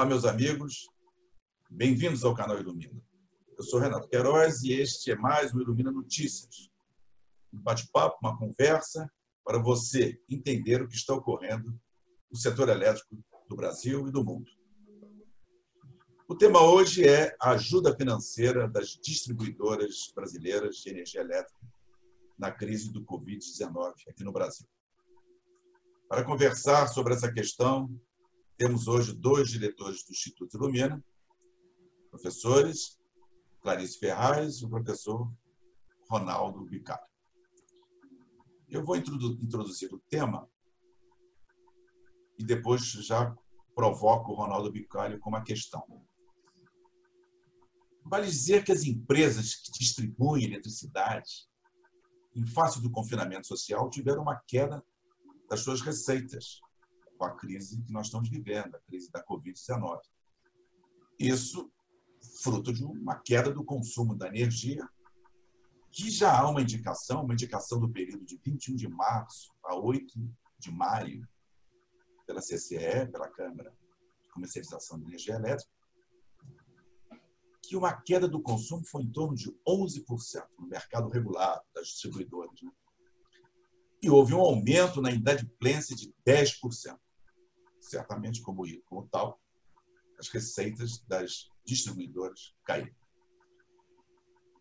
Olá, meus amigos. Bem-vindos ao canal Ilumina. Eu sou Renato Queiroz e este é mais um Ilumina Notícias. Um bate-papo, uma conversa para você entender o que está ocorrendo no setor elétrico do Brasil e do mundo. O tema hoje é a ajuda financeira das distribuidoras brasileiras de energia elétrica na crise do Covid-19 aqui no Brasil. Para conversar sobre essa questão, temos hoje dois diretores do Instituto Ilumina, professores, Clarice Ferraz e o professor Ronaldo Bicalho. Eu vou introduzir o tema e depois já provoco o Ronaldo Bicalho com uma questão. Vale dizer que as empresas que distribuem eletricidade, em face do confinamento social, tiveram uma queda das suas receitas com a crise que nós estamos vivendo, a crise da Covid-19. Isso fruto de uma queda do consumo da energia, que já há uma indicação, uma indicação do período de 21 de março a 8 de maio, pela CCE, pela Câmara de Comercialização de Energia Elétrica, que uma queda do consumo foi em torno de 11% no mercado regulado das distribuidoras. Né? E houve um aumento na inadimplência de 10% certamente, como, como tal, as receitas das distribuidoras caíram.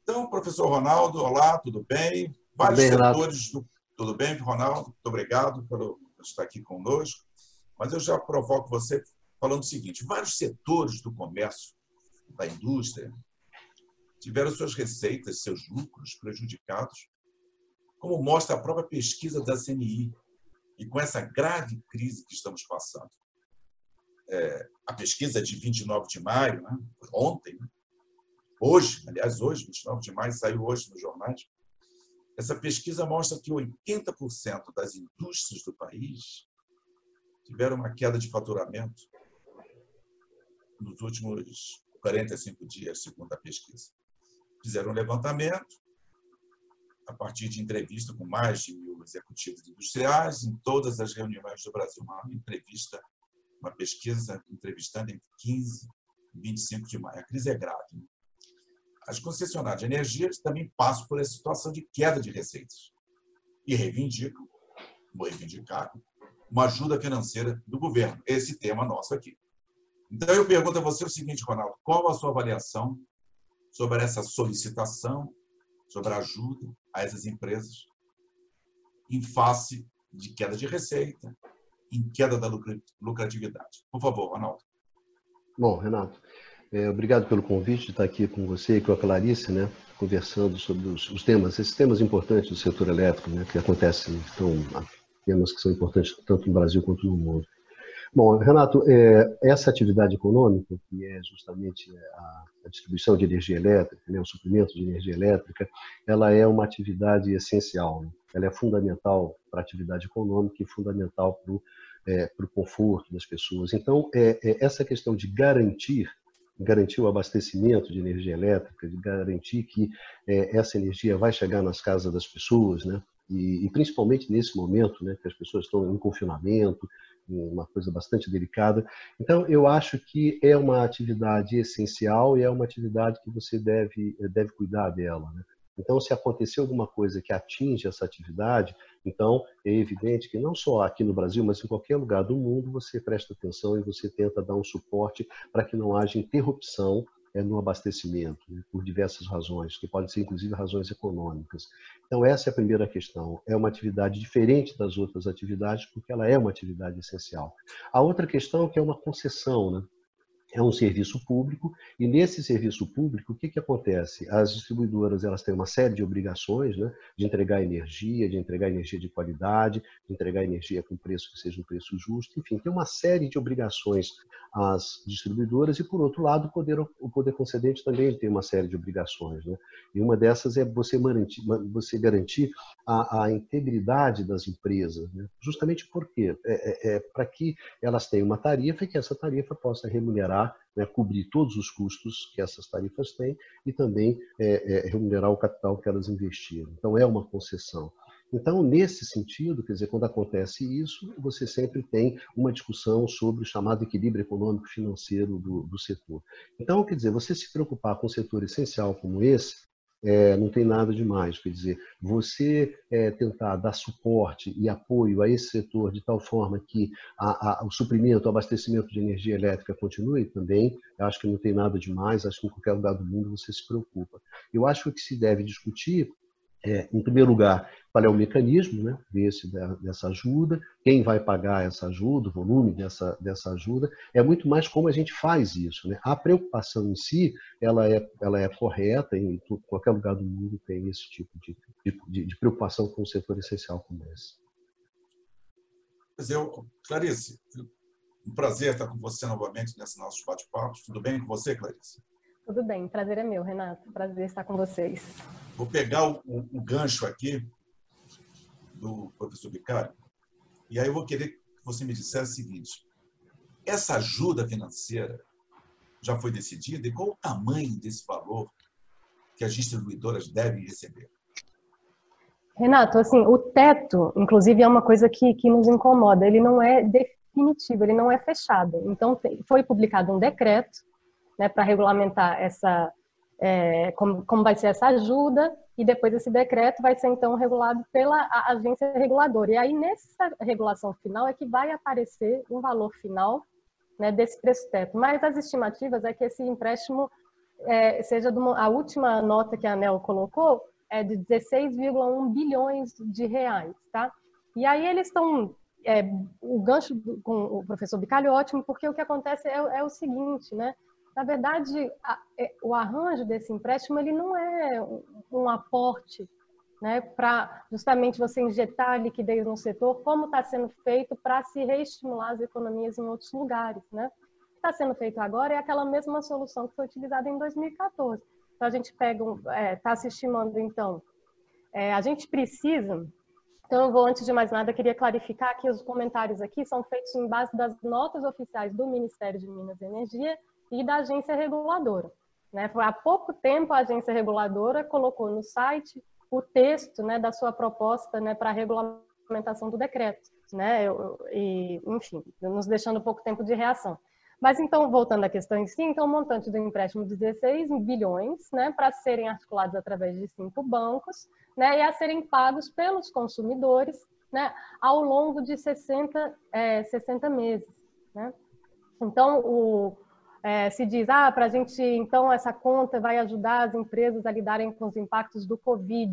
Então, professor Ronaldo, olá, tudo bem? Vários bem, setores do. Tudo bem, Ronaldo? Muito obrigado por estar aqui conosco. Mas eu já provoco você falando o seguinte: vários setores do comércio, da indústria, tiveram suas receitas, seus lucros prejudicados, como mostra a própria pesquisa da CNI, e com essa grave crise que estamos passando. É, a pesquisa de 29 de maio, né, ontem, né, hoje, aliás, hoje, 29 de maio, saiu hoje nos jornais, essa pesquisa mostra que 80% das indústrias do país tiveram uma queda de faturamento nos últimos 45 dias, segundo a pesquisa. Fizeram um levantamento, a partir de entrevista com mais de mil executivos industriais em todas as reuniões do Brasil. Uma entrevista, uma pesquisa entrevistando entre 15 e 25 de maio. A crise é grave. Né? As concessionárias de energia também passam por essa situação de queda de receitas e reivindicam, ou reivindicaram, uma ajuda financeira do governo. Esse tema nosso aqui. Então, eu pergunto a você o seguinte, Ronaldo: qual a sua avaliação sobre essa solicitação, sobre a ajuda a essas empresas em face de queda de receita, em queda da lucratividade. Por favor, Ronaldo. Bom, Renato, é, obrigado pelo convite de estar aqui com você e com a Clarice, né, conversando sobre os, os temas, esses temas importantes do setor elétrico, né, que acontecem, então, temas que são importantes tanto no Brasil quanto no mundo. Bom, Renato, é, essa atividade econômica, que é justamente a, a distribuição de energia elétrica, né, o suprimento de energia elétrica, ela é uma atividade essencial. Né? Ela é fundamental para a atividade econômica e fundamental para o é, conforto das pessoas. Então, é, é, essa questão de garantir garantir o abastecimento de energia elétrica, de garantir que é, essa energia vai chegar nas casas das pessoas, né? E, e, principalmente nesse momento, né, que as pessoas estão em confinamento, uma coisa bastante delicada. Então, eu acho que é uma atividade essencial e é uma atividade que você deve, deve cuidar dela. Né? Então, se acontecer alguma coisa que atinge essa atividade, então é evidente que não só aqui no Brasil, mas em qualquer lugar do mundo, você presta atenção e você tenta dar um suporte para que não haja interrupção é, no abastecimento, né, por diversas razões, que podem ser inclusive razões econômicas. Então, essa é a primeira questão. É uma atividade diferente das outras atividades, porque ela é uma atividade essencial. A outra questão é que é uma concessão, né? É um serviço público e nesse serviço público o que, que acontece? As distribuidoras elas têm uma série de obrigações, né, de entregar energia, de entregar energia de qualidade, de entregar energia com preço que seja um preço justo, enfim, tem uma série de obrigações às distribuidoras e por outro lado o poder o poder concedente também tem uma série de obrigações, né? E uma dessas é você garantir, você garantir a, a integridade das empresas, né? justamente porque é, é, é para que elas tenham uma tarifa e que essa tarifa possa remunerar né, cobrir todos os custos que essas tarifas têm e também é, é, remunerar o capital que elas investiram. Então, é uma concessão. Então, nesse sentido, quer dizer, quando acontece isso, você sempre tem uma discussão sobre o chamado equilíbrio econômico-financeiro do, do setor. Então, quer dizer, você se preocupar com um setor essencial como esse, é, não tem nada demais. Quer dizer, você é, tentar dar suporte e apoio a esse setor de tal forma que a, a, o suprimento, o abastecimento de energia elétrica continue também, eu acho que não tem nada demais, acho que em qualquer lugar do mundo você se preocupa. Eu acho que se deve discutir é, em primeiro lugar, qual é o mecanismo né, desse, dessa ajuda, quem vai pagar essa ajuda, o volume dessa, dessa ajuda, é muito mais como a gente faz isso. Né? A preocupação em si, ela é, ela é correta, em qualquer lugar do mundo tem esse tipo de, de, de preocupação com um setor essencial como esse. Mas eu, Clarice, um prazer estar com você novamente nesse nosso bate-papo. Tudo bem com você, Clarice? Tudo bem, prazer é meu, Renato. Prazer estar com vocês. Vou pegar o, o, o gancho aqui do professor Bicário, e aí eu vou querer que você me dissesse o seguinte: essa ajuda financeira já foi decidida e qual o tamanho desse valor que as distribuidoras devem receber? Renato, assim, o teto, inclusive, é uma coisa que, que nos incomoda. Ele não é definitivo, ele não é fechado. Então, foi publicado um decreto né, para regulamentar essa, é, como, como vai ser essa ajuda, e depois esse decreto vai ser então regulado pela agência reguladora. E aí, nessa regulação final, é que vai aparecer um valor final né, desse preço teto. Mas as estimativas é que esse empréstimo é, seja uma, a última nota que a ANEL colocou é de 16,1 bilhões de reais, tá? E aí eles estão é, o gancho com o professor Bicalho é ótimo, porque o que acontece é, é o seguinte, né? Na verdade, a, é, o arranjo desse empréstimo ele não é um, aporte né, para justamente você injetar liquidez no setor, como está sendo feito para se reestimular as economias em outros lugares. Né? Está sendo feito agora é aquela mesma solução que foi utilizada em 2014. Então, a gente pega, está é, tá se estimando, então, é, a gente precisa então, eu vou, antes de mais nada, queria clarificar que os comentários aqui são feitos em base das notas oficiais do Ministério de Minas e Energia e da agência reguladora. Né? Foi há pouco tempo a agência reguladora colocou no site o texto né, da sua proposta né, para a regulamentação do decreto, né? Eu, e, enfim, nos deixando pouco tempo de reação. Mas então, voltando à questão em si, então o montante do empréstimo de 16 bilhões, né, para serem articulados através de cinco bancos, né, e a serem pagos pelos consumidores, né, ao longo de 60, é, 60 meses, né? Então, o, é, se diz, ah, para a gente, então, essa conta vai ajudar as empresas a lidarem com os impactos do Covid.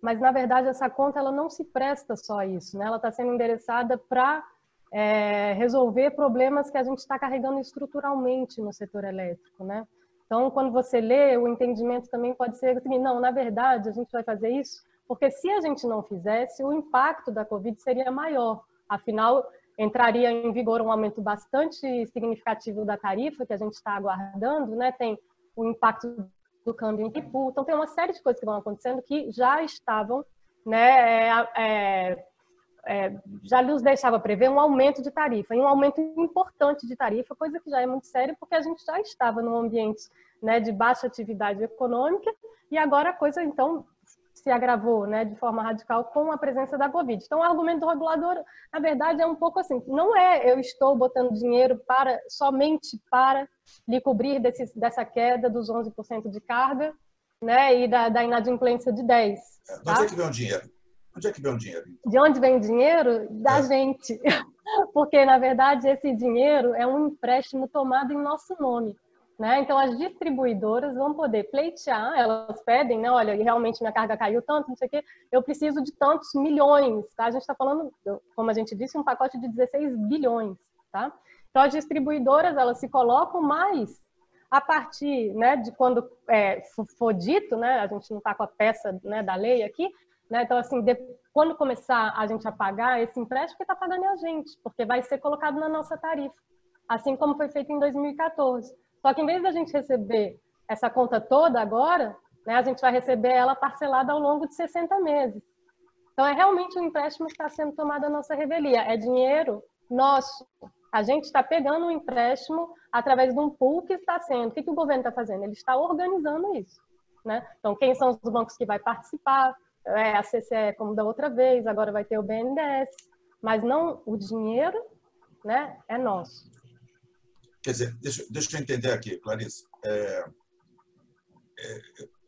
Mas, na verdade, essa conta ela não se presta só a isso, né? ela está sendo endereçada para é, resolver problemas que a gente está carregando estruturalmente no setor elétrico. Né? Então, quando você lê, o entendimento também pode ser assim, não, na verdade, a gente vai fazer isso porque se a gente não fizesse, o impacto da Covid seria maior. Afinal, entraria em vigor um aumento bastante significativo da tarifa que a gente está aguardando, né? Tem o impacto do câmbio em Ipu, então tem uma série de coisas que vão acontecendo que já estavam, né? É, é, é, já nos deixava prever um aumento de tarifa, e um aumento importante de tarifa, coisa que já é muito séria, porque a gente já estava num ambiente né, de baixa atividade econômica, e agora a coisa, então, se agravou né, de forma radical com a presença da Covid. Então, o argumento do regulador, na verdade, é um pouco assim: não é eu estou botando dinheiro para somente para lhe cobrir desse, dessa queda dos 11% de carga né, e da, da inadimplência de 10%. É, de onde é que vem o dinheiro? Onde é que vem o dinheiro? Então? De onde vem o dinheiro? Da é. gente. Porque, na verdade, esse dinheiro é um empréstimo tomado em nosso nome. Né? Então, as distribuidoras vão poder pleitear, elas pedem, né? olha, realmente minha carga caiu tanto, não sei o quê, eu preciso de tantos milhões. Tá? A gente está falando, como a gente disse, um pacote de 16 bilhões. Tá? Então, as distribuidoras, elas se colocam mais a partir né, de quando é, for dito, né, a gente não está com a peça né, da lei aqui, né, então, assim, de, quando começar a gente a pagar esse empréstimo, que está pagando é a gente, porque vai ser colocado na nossa tarifa, assim como foi feito em 2014. Só que em vez da gente receber essa conta toda agora, né, a gente vai receber ela parcelada ao longo de 60 meses. Então, é realmente um empréstimo que está sendo tomado a nossa revelia. É dinheiro nosso. A gente está pegando um empréstimo através de um pool que está sendo. O que, que o governo está fazendo? Ele está organizando isso. Né? Então, quem são os bancos que vai participar? é, a CCE como da outra vez, agora vai ter o BNDES, mas não o dinheiro, né, é nosso. Quer dizer, deixa, deixa eu entender aqui, Clarice. É, é,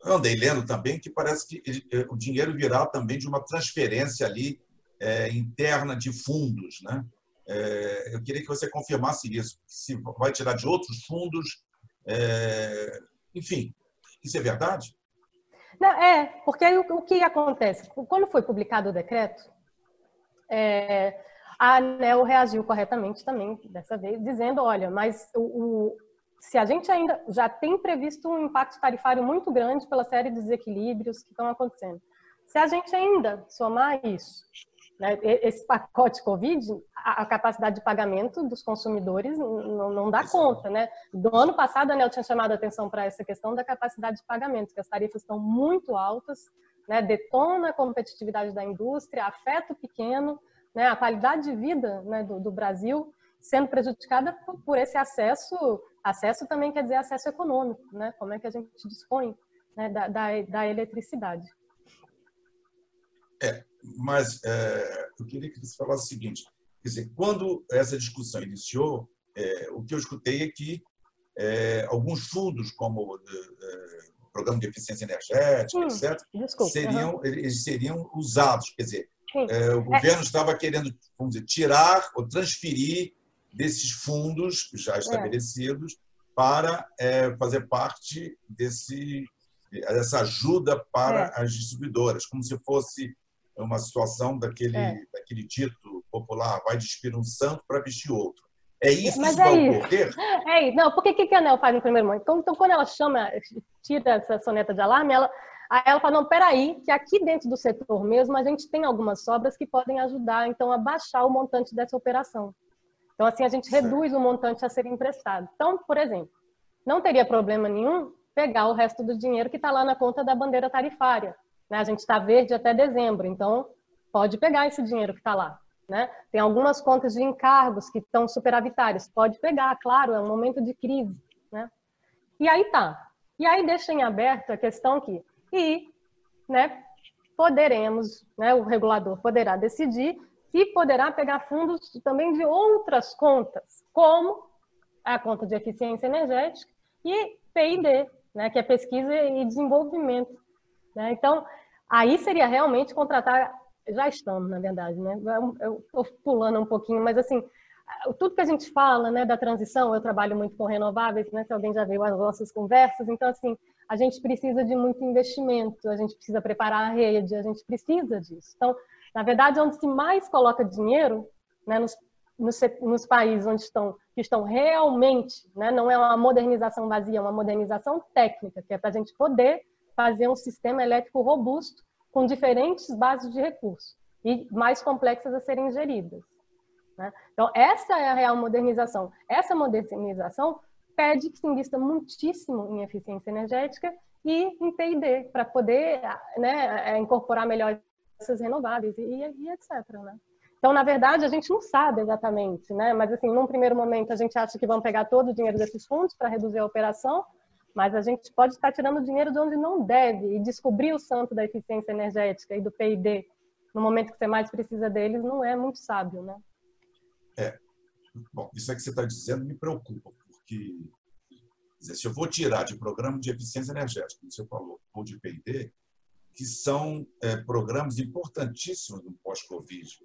eu andei lendo também que parece que ele, é, o dinheiro virá também de uma transferência ali é, interna de fundos, né? É, eu queria que você confirmasse isso, se vai tirar de outros fundos, é, enfim, isso é verdade? Não, é, porque aí o, o, que acontece? Quando foi publicado o decreto, é, a ANEL reagiu corretamente também, dessa vez, dizendo, olha, mas o, o, se a gente ainda já tem previsto um impacto tarifário muito grande pela série de desequilíbrios que estão acontecendo, se a gente ainda somar isso né? Esse pacote Covid, a capacidade de pagamento dos consumidores não, não dá conta. Né? Do ano passado, a ANEL tinha chamado a atenção para essa questão da capacidade de pagamento, que as tarifas estão muito altas, né? detona a competitividade da indústria, afeta o pequeno, né? a qualidade de vida né? do, do Brasil sendo prejudicada por, por, esse acesso. Acesso também quer dizer acesso econômico, né? como é que a gente dispõe né? da, da, da eletricidade. É, mas é, eu queria que você falasse o seguinte: quer dizer, quando essa discussão iniciou, é, o que eu escutei é que é, alguns fundos, como o é, Programa de Eficiência Energética, hum, etc., desculpa, seriam, uhum. eles seriam usados. Quer dizer, é, o governo estava querendo vamos dizer, tirar ou transferir desses fundos já é. estabelecidos para fazer parte desse, dessa ajuda para as distribuidoras, como se fosse é uma situação daquele, é. daquele dito popular, vai despir um santo para vestir outro. É isso Mas que é vai isso. ocorrer? É isso. Não, porque o que a Anel faz no primeiro momento? Então, então, quando ela chama, tira essa soneta de alarme, ela, ela fala, não, peraí, que aqui dentro do setor mesmo a gente tem algumas sobras que podem ajudar, então, a baixar o montante dessa operação. Então, assim, a gente certo. reduz o montante a ser emprestado. Então, por exemplo, não teria problema nenhum pegar o resto do dinheiro que está lá na conta da bandeira tarifária. Né? A gente está verde até dezembro, então pode pegar esse dinheiro que está lá. Né? Tem algumas contas de encargos que estão superavitárias, pode pegar, claro, é um momento de crise. Né? E aí tá. E aí deixa em aberto a questão que, e né, poderemos, né, o regulador poderá decidir se poderá pegar fundos também de outras contas, como a conta de eficiência energética e PID, né, que é pesquisa e desenvolvimento. Né? Então, aí seria realmente contratar, já estamos, na verdade, né? eu estou pulando um pouquinho, mas assim, tudo que a gente fala né, da transição, eu trabalho muito com renováveis, né, se alguém já viu as nossas conversas, então assim, a gente precisa de muito investimento, a gente precisa preparar a rede, a gente precisa disso. Então, na verdade, onde se mais coloca dinheiro, né, nos, nos, nos países onde estão, que estão realmente, né, não é uma modernização vazia, é uma modernização técnica, que é para a gente poder fazer um sistema elétrico robusto com diferentes bases de recursos e mais complexas a serem geridas. Né? Então, essa é a real modernização. Essa modernização pede que se invista muitíssimo em eficiência energética e em P&D, para poder né, é, incorporar melhor essas renováveis e, e, etc. Né? Então, na verdade, a gente não sabe exatamente, né? mas, assim, num primeiro momento, a gente acha que vão pegar todo o dinheiro desses fundos para reduzir a operação, mas a gente pode estar tirando dinheiro de onde não deve e descobrir o santo da eficiência energética e do PID no momento que você mais precisa deles não é muito sábio, né? É. Bom, isso é que você está dizendo me preocupa, porque dizer, se eu vou tirar de programa de eficiência energética, como você falou, ou de PID, que são é, programas importantíssimos no pós-Covid,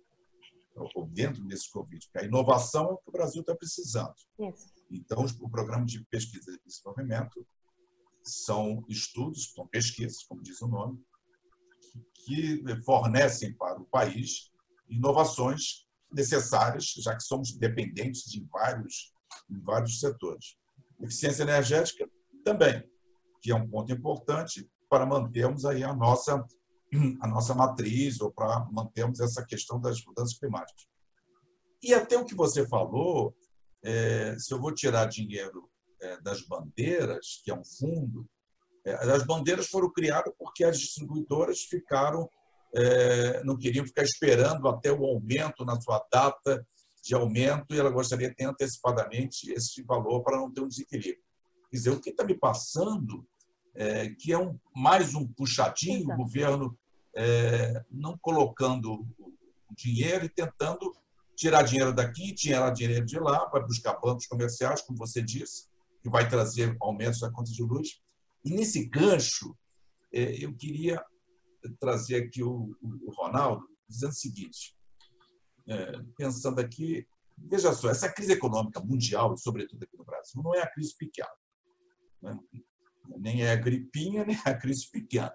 ou dentro desse Covid, porque a inovação é o que o Brasil está precisando. Isso. Então, o programa de pesquisa e desenvolvimento são estudos, são pesquisas, como diz o nome, que fornecem para o país inovações necessárias, já que somos dependentes de vários, em vários setores. Eficiência energética também, que é um ponto importante para mantermos aí a nossa a nossa matriz ou para mantermos essa questão das mudanças climáticas. E até o que você falou, é, se eu vou tirar dinheiro é, das bandeiras, que é um fundo, é, as bandeiras foram criadas porque as distribuidoras ficaram, é, não queriam ficar esperando até o aumento na sua data de aumento e ela gostaria de ter antecipadamente esse valor para não ter um desequilíbrio. Quer dizer, o que está me passando é que é um, mais um puxadinho, Exato. o governo é, não colocando dinheiro e tentando tirar dinheiro daqui, tirar dinheiro de lá, para buscar bancos comerciais, como você disse, que vai trazer aumentos da conta de luz. E nesse gancho, é, eu queria trazer aqui o, Ronaldo dizendo o seguinte, é, pensando aqui, veja só, essa crise econômica mundial, sobretudo aqui no Brasil, não é a crise pequena. Né? Nem é a gripinha, nem é a crise pequena.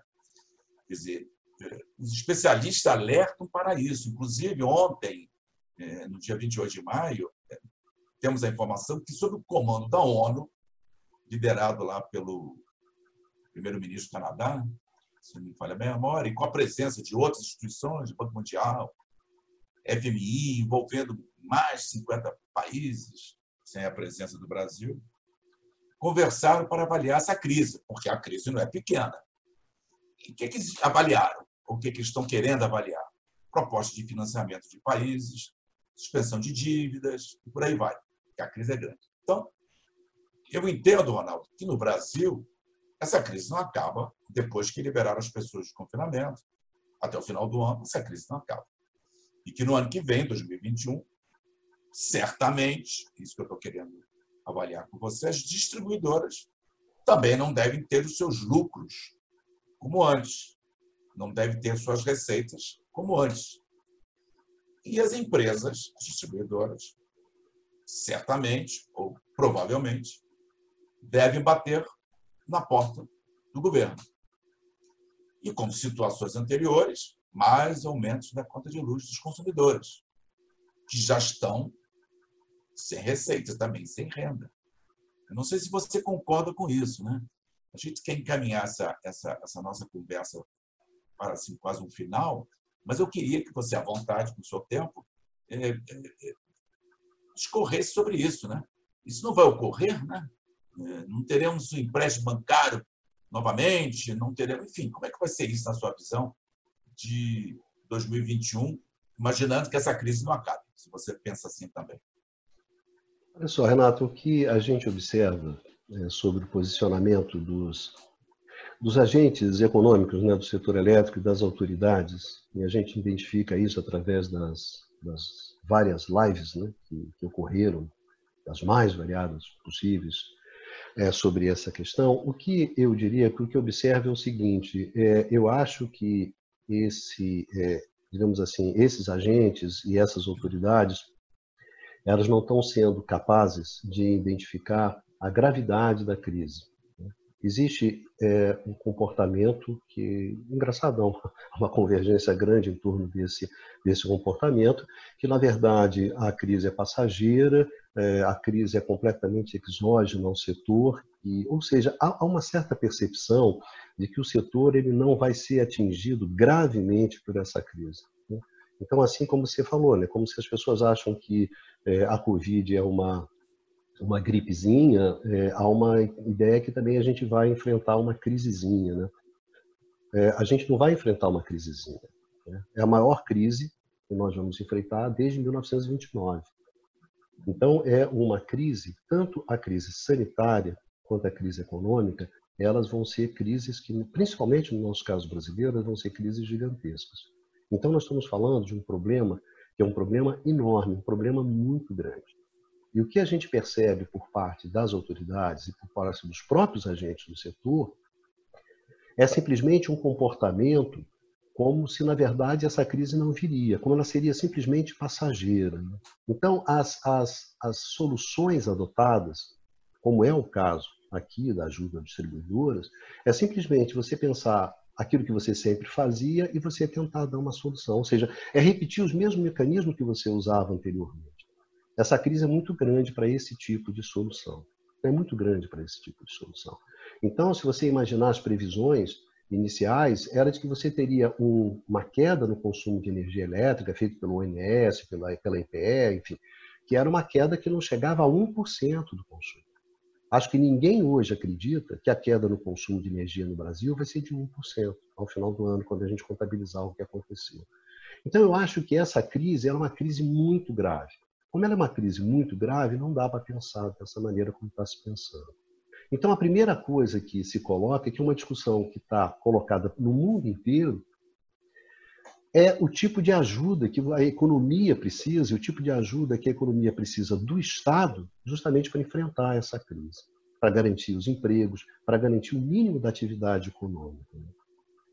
Quer dizer, é, os especialistas alertam para isso. Inclusive, ontem, é, no dia 28 de maio, temos a informação que, sob o comando da ONU, liderado lá pelo primeiro-ministro do Canadá, se não me falha a memória, e com a presença de outras instituições, Banco Mundial, FMI, envolvendo mais de 50 países, sem a presença do Brasil, conversaram para avaliar essa crise, porque a crise não é pequena. E o que, que eles avaliaram? O que, que estão querendo avaliar? Propostas de financiamento de países, suspensão de dívidas e por aí vai, que a crise é grande. Então, eu entendo, Ronaldo, que no Brasil essa crise não acaba depois que liberaram as pessoas de confinamento. Até o final do ano, essa crise não acaba. E que no ano que vem, 2021, certamente, isso que eu estou querendo avaliar com você, as distribuidoras também não devem ter os seus lucros como antes. Não devem ter suas receitas como antes. E as empresas, as distribuidoras, certamente, ou provavelmente, devem bater na porta do governo. E como situações anteriores, mais aumentos da conta de luz dos consumidores, que já estão sem receita, também sem renda. Eu não sei se você concorda com isso, né? A gente quer encaminhar essa, essa, essa nossa conversa para assim, quase um final, mas eu queria que você, à vontade, com o seu tempo, é, é, é, discorresse sobre isso. Né? Isso não vai ocorrer, né? É, não teremos um empréstimo bancário novamente, não teremos. Enfim, como é que vai ser isso na sua visão de 2021, imaginando que essa crise não acabe, se você pensa assim também? Olha só, Renato, o que a gente observa é, sobre o posicionamento dos dos agentes econômicos né, do setor elétrico e das autoridades, e a gente identifica isso através das, das várias lives né, que, que, ocorreram, das mais variadas possíveis, é, sobre essa questão, o que eu diria o que observo é o seguinte, é, eu acho que esse, é, digamos assim, esses agentes e essas autoridades, elas não estão sendo capazes de identificar a gravidade da crise existe é, um comportamento que, engraçadão, uma convergência grande em torno desse, desse comportamento, que, na verdade, a crise é passageira, é, a crise é completamente exógena ao setor, e, ou seja, há, há, uma certa percepção de que o setor ele não vai ser atingido gravemente por essa crise. Né? Então, assim como você falou, né, como se as pessoas acham que é, a Covid é uma uma gripezinha, é, há uma ideia que também a gente vai enfrentar uma crisezinha. Né? É, a gente não vai enfrentar uma crisezinha. Né? É a maior crise que nós vamos enfrentar desde 1929. Então, é uma crise, tanto a crise sanitária quanto a crise econômica, elas vão ser crises que, principalmente no nosso caso brasileiro, vão ser crises gigantescas. Então, nós estamos falando de um problema que é um problema enorme, um problema muito grande. E o que a gente percebe por parte das autoridades e por parte dos próprios agentes do setor é simplesmente um comportamento como se, na verdade, essa crise não viria, como ela seria simplesmente passageira. Né? Então, as, as, as soluções adotadas, como é o caso aqui da ajuda distribuidoras, é simplesmente você pensar aquilo que você sempre fazia e você tentar dar uma solução. Ou seja, é repetir os mesmos mecanismos que você usava anteriormente. Essa crise é muito grande para esse tipo de solução. É muito grande para esse tipo de solução. Então, se você imaginar as previsões iniciais, era de que você teria um, uma queda no consumo de energia elétrica, feito pelo ONS, pela, pela IPE, enfim, que era uma queda que não chegava a 1% do consumo. Acho que ninguém hoje acredita que a queda no consumo de energia no Brasil vai ser de 1% ao final do ano, quando a gente contabilizar o que aconteceu. Então, eu acho que essa crise é uma crise muito grave. Como ela é uma crise muito grave, não dá para pensar dessa maneira como está se pensando. Então, a primeira coisa que se coloca é que uma discussão que está colocada no mundo inteiro é o tipo de ajuda que a economia precisa, e o tipo de ajuda que a economia precisa do Estado, justamente para enfrentar essa crise, para garantir os empregos, para garantir o mínimo da atividade econômica.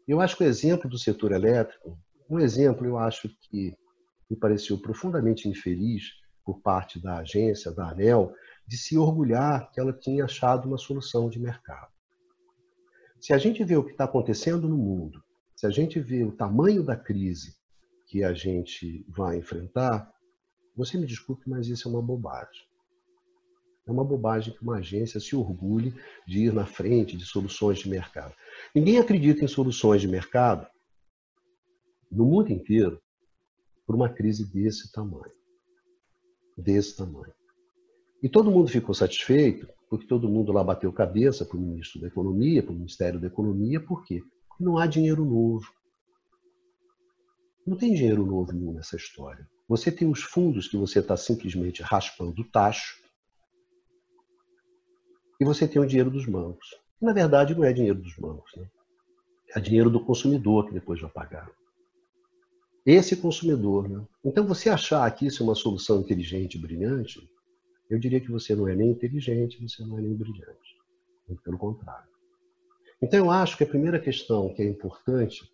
Eu acho que o exemplo do setor elétrico, um exemplo, eu acho que me pareceu profundamente infeliz por parte da agência, da ANEL, de se orgulhar que ela tinha achado uma solução de mercado. Se a gente vê o que está acontecendo no mundo, se a gente vê o tamanho da crise que a gente vai enfrentar, você me desculpe, mas isso é uma bobagem. É uma bobagem que uma agência se orgulhe de ir na frente de soluções de mercado. Ninguém acredita em soluções de mercado no mundo inteiro por uma crise desse tamanho. Desse tamanho. E todo mundo ficou satisfeito, porque todo mundo lá bateu cabeça para o ministro da Economia, para o Ministério da Economia, por quê? Porque não há dinheiro novo. Não tem dinheiro novo nessa história. Você tem os fundos que você está simplesmente raspando o tacho, e você tem o dinheiro dos bancos. na verdade, não é dinheiro dos bancos. Né? É dinheiro do consumidor que depois vai pagar. Esse consumidor. Né? Então, você achar que isso é uma solução inteligente e brilhante, eu diria que você não é nem inteligente, você não é nem brilhante. Muito pelo contrário. Então, eu acho que a primeira questão que é importante,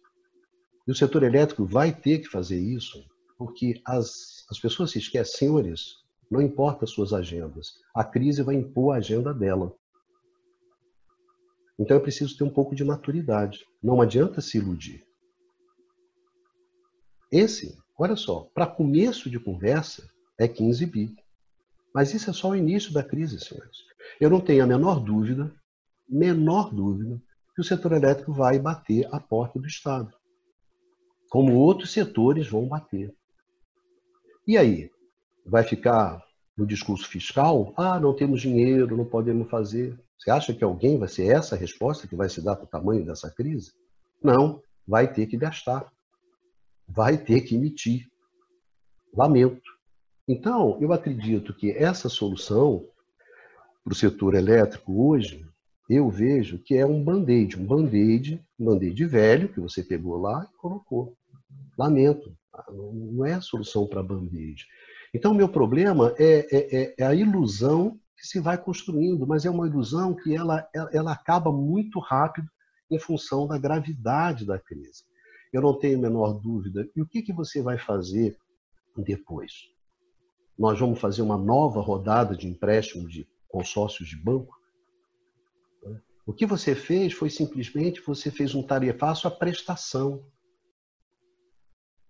e o setor elétrico vai ter que fazer isso, porque as, as pessoas se esquecem, senhores, não importa as suas agendas, a crise vai impor a agenda dela. Então, é preciso ter um pouco de maturidade. Não adianta se iludir. Esse, olha só, para começo de conversa, é 15 bi. Mas isso é só o início da crise, senhores. Eu não tenho a menor dúvida, menor dúvida, que o setor elétrico vai bater a porta do Estado. Como outros setores vão bater. E aí? Vai ficar no discurso fiscal? Ah, não temos dinheiro, não podemos fazer. Você acha que alguém vai ser essa a resposta que vai se dar para o tamanho dessa crise? Não, vai ter que gastar. Vai ter que emitir. Lamento. Então, eu acredito que essa solução para o setor elétrico hoje, eu vejo que é um band-aid, um band-aid, um band-aid velho que você pegou lá e colocou. Lamento, tá? não é a solução para band-aid. Então, meu problema é, é, é, é, a ilusão que se vai construindo, mas é uma ilusão que ela, ela acaba muito rápido em função da gravidade da crise. Eu não tenho a menor dúvida. E o que, que você vai fazer depois? nós vamos fazer uma nova rodada de empréstimo de consórcios de banco. O que você fez foi simplesmente você fez um tarefaço à prestação.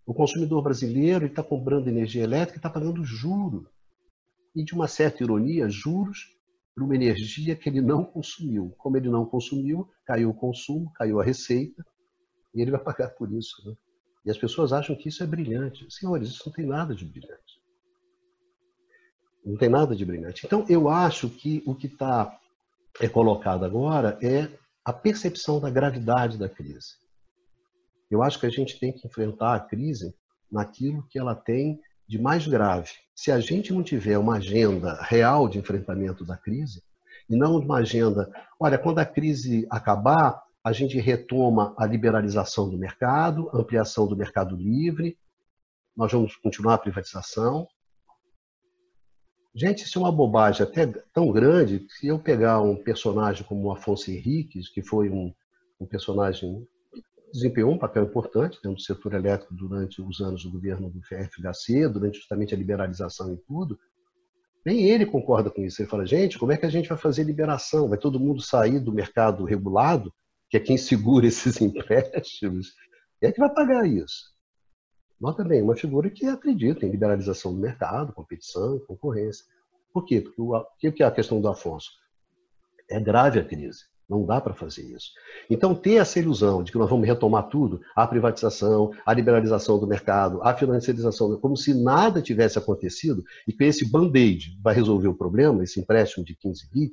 O consumidor brasileiro está comprando energia elétrica e está pagando juro. E, de uma certa ironia, juros por uma energia que ele não consumiu. Como ele não consumiu, caiu o consumo, caiu a receita, e ele vai pagar por isso. Né? E as pessoas acham que isso é brilhante. Senhores, isso não tem nada de brilhante. Não tem nada de brilhante. Então, eu acho que o que está é colocado agora é a percepção da gravidade da crise. Eu acho que a gente tem que enfrentar a crise naquilo que ela tem de mais grave. Se a gente não tiver uma agenda real de enfrentamento da crise, e não uma agenda, olha, quando a crise acabar, a gente retoma a liberalização do mercado, ampliação do mercado livre, nós vamos continuar a privatização, Gente, isso é uma bobagem até tão grande que eu pegar um personagem como o Afonso Henriques, que foi um, um personagem desempenhou um papel importante dentro do setor elétrico durante os anos do governo do FHC, durante justamente a liberalização e tudo, nem ele concorda com isso. Ele fala, gente, como é que a gente vai fazer liberação? Vai todo mundo sair do mercado regulado, que é quem segura esses empréstimos? É que vai pagar isso? Nota bem, uma figura que acredita em liberalização do mercado, competição, concorrência. Por quê? Porque o que é a questão do Afonso? É grave a crise. Não dá para fazer isso. Então, ter essa ilusão de que nós vamos retomar tudo, a privatização, a liberalização do mercado, a financiarização, como se nada tivesse acontecido e que esse band-aid vai resolver o problema, esse empréstimo de 15 bi,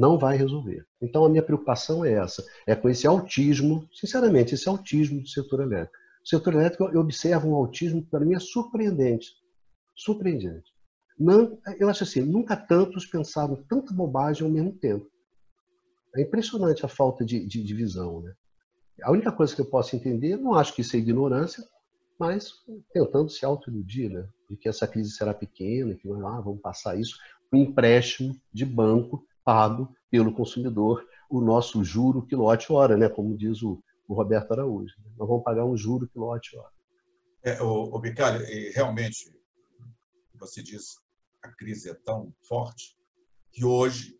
não vai resolver. Então, a minha preocupação é essa, é com esse autismo, sinceramente, esse autismo do setor elétrico. O setor elétrico, eu observo um autismo que para mim é surpreendente. Surpreendente. Não, eu acho assim, nunca tantos pensaram tanta bobagem ao mesmo tempo. É impressionante a falta de, de, de visão. Né? A única coisa que eu posso entender, não acho que isso é ignorância, mas tentando se autoiludir, né? De que essa crise será pequena, que ah, vamos passar isso. Um empréstimo de banco pago pelo consumidor, o nosso juro quilowatt-hora, né? Como diz o, o Roberto Araújo. Né? Nós vamos pagar um juro quilowatt-hora. É, o, o Bicalho, realmente, você diz, a crise é tão forte que hoje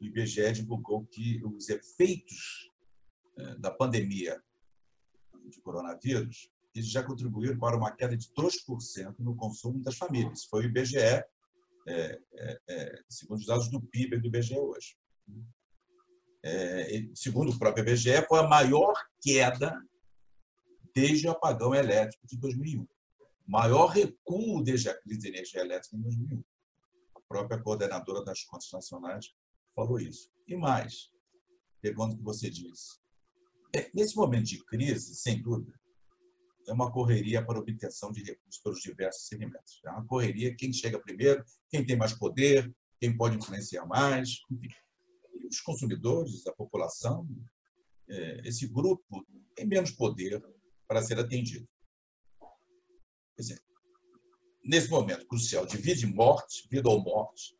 o IBGE divulgou que os efeitos é, da pandemia de coronavírus eles já contribuíram para uma queda de 2% no consumo das famílias. Foi o IBGE, é, é, é, segundo os dados do PIB do IBGE hoje. É, segundo o próprio IBGE, foi a maior queda desde o apagão elétrico de 2001. O maior recuo desde a crise de energia elétrica em 2001. A própria coordenadora das contas nacionais falou isso. E mais, pegando o que você disse, é, nesse momento de crise, sem dúvida, é uma correria para obtenção de recursos pelos diversos segmentos. É uma correria quem chega primeiro, quem tem mais poder, quem pode influenciar mais, os consumidores, a população, é, esse grupo tem menos poder para ser atendido. Quer dizer, nesse momento crucial de vida e morte, vida ou morte,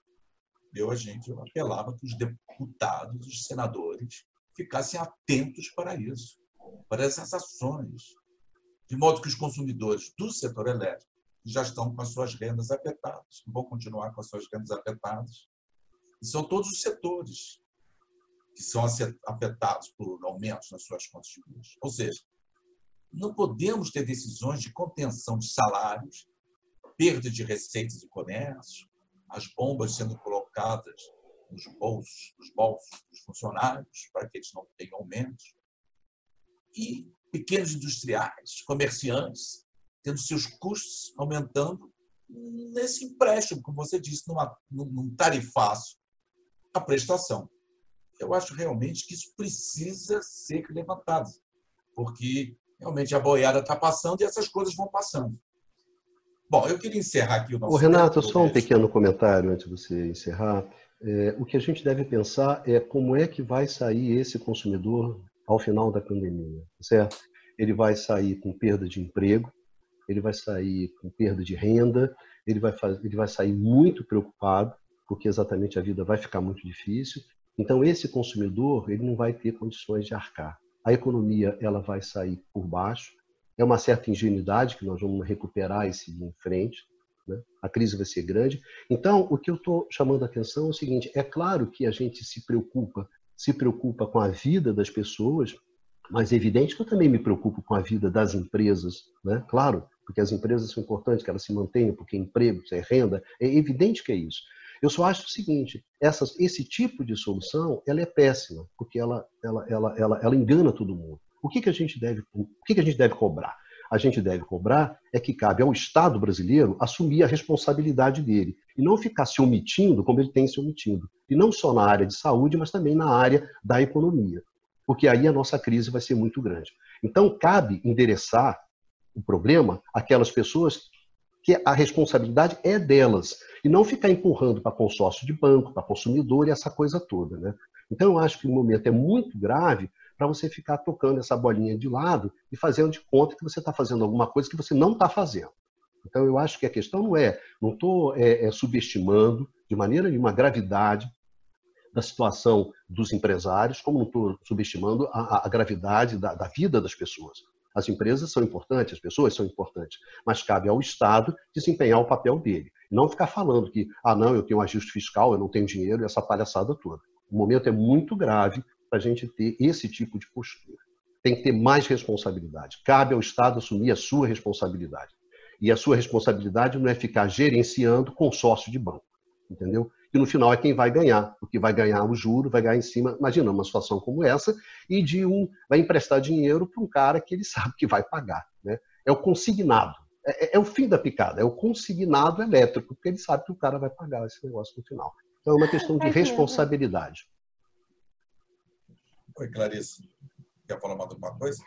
eu, a gente, eu apelava que os deputados, os senadores, ficassem atentos para isso, para essas ações, de modo que os consumidores do setor elétrico já estão com as suas rendas afetadas, vão continuar com as suas rendas afetadas. E são todos os setores que são afetados por aumentos nas suas contas de luz. Ou seja, não podemos ter decisões de contenção de salários, perda de receitas e comércio, as bombas sendo colocadas nos bolsos, nos bolsos dos funcionários para que eles não tenham aumentos. E pequenos industriais, comerciantes, tendo seus custos aumentando nesse empréstimo, como você disse, numa, num tarifaço a prestação. Eu acho realmente que isso precisa ser levantado, porque realmente a boiada está passando e essas coisas vão passando. Bom, eu queria encerrar aqui o nosso. Ô, Renato, só um pequeno comentário antes de você encerrar. É, o que a gente deve pensar é como é que vai sair esse consumidor ao final da pandemia, certo? Ele vai sair com perda de emprego, ele vai sair com perda de renda, ele vai, fazer, ele vai sair muito preocupado, porque exatamente a vida vai ficar muito difícil. Então, esse consumidor ele não vai ter condições de arcar. A economia ela vai sair por baixo. É uma certa ingenuidade que nós vamos recuperar e seguir em frente. Né? A crise vai ser grande. Então, o que eu estou chamando a atenção é o seguinte: é claro que a gente se preocupa se preocupa com a vida das pessoas, mas é evidente que eu também me preocupo com a vida das empresas, né? Claro, porque as empresas são importantes que elas se mantenham, porque emprego, é renda, é evidente que é isso. Eu só acho o seguinte, esse tipo de solução, ela é péssima, porque ela, ela, ela, ela, ela engana todo mundo. O que, que a gente deve, o que, que a gente deve cobrar? A gente deve cobrar é que cabe ao Estado brasileiro assumir a responsabilidade dele e não ficar se omitindo como ele tem se omitindo. E não só na área de saúde, mas também na área da economia. Porque aí a nossa crise vai ser muito grande. Então, cabe endereçar o problema àquelas pessoas que a responsabilidade é delas e não ficar empurrando para consórcio de banco, para consumidor e essa coisa toda. Né? Então, eu acho que o momento é muito grave para você ficar tocando essa bolinha de lado e fazendo de conta que você está fazendo alguma coisa que você não está fazendo. Então, eu acho que a questão não é, não estou é, é, subestimando de maneira nenhuma a gravidade da situação dos empresários, como não estou subestimando a, a gravidade da, da, vida das pessoas. As empresas são importantes, as pessoas são importantes, mas cabe ao Estado desempenhar o papel dele. Não ficar falando que, ah, não, eu tenho ajuste fiscal, eu não tenho dinheiro, essa palhaçada toda. O momento é muito grave para a gente ter esse tipo de postura. Tem que ter mais responsabilidade. Cabe ao Estado assumir a sua responsabilidade. E a sua responsabilidade não é ficar gerenciando consórcio de banco, entendeu? E no final é quem vai ganhar, porque vai ganhar o juro, vai ganhar em cima. Imagina uma situação como essa e de um vai emprestar dinheiro para um cara que ele sabe que vai pagar, né? É o consignado. É, é, é o fim da picada, é o consignado elétrico, porque ele sabe que o cara vai pagar esse negócio no final. Então é uma questão de responsabilidade. Oi, Clarice. Quer falar mais alguma coisa?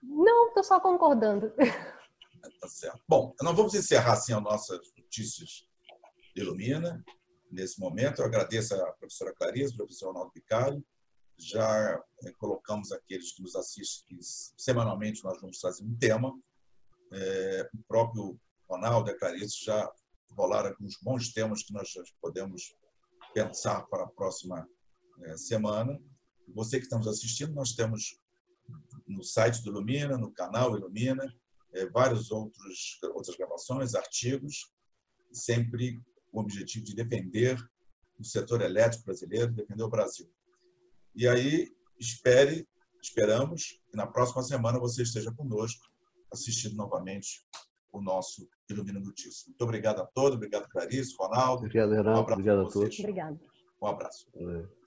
Não, estou só concordando. Tá certo. Bom, nós vamos encerrar assim as nossas notícias de Ilumina. Nesse momento, eu agradeço a professora Clarice, ao professor Ronaldo Picalho, já é, colocamos aqueles que nos assistem, que semanalmente nós vamos trazer um tema. É, o próprio Ronaldo e a Clarice já rolaram alguns bons temas que nós podemos pensar para a próxima é, semana. Você que está nos assistindo, nós temos no site do Ilumina, no canal Ilumina, é, vários outros outras gravações, artigos, sempre com o objetivo de defender o setor elétrico brasileiro, defender o Brasil. E aí, espere, esperamos que na próxima semana você esteja conosco, assistindo novamente o nosso Ilumina Notícias. Muito obrigado a todos, obrigado, Clarice, Ronaldo. Obrigado, Renato. Um obrigado a, a todos. Obrigado. Um abraço. É.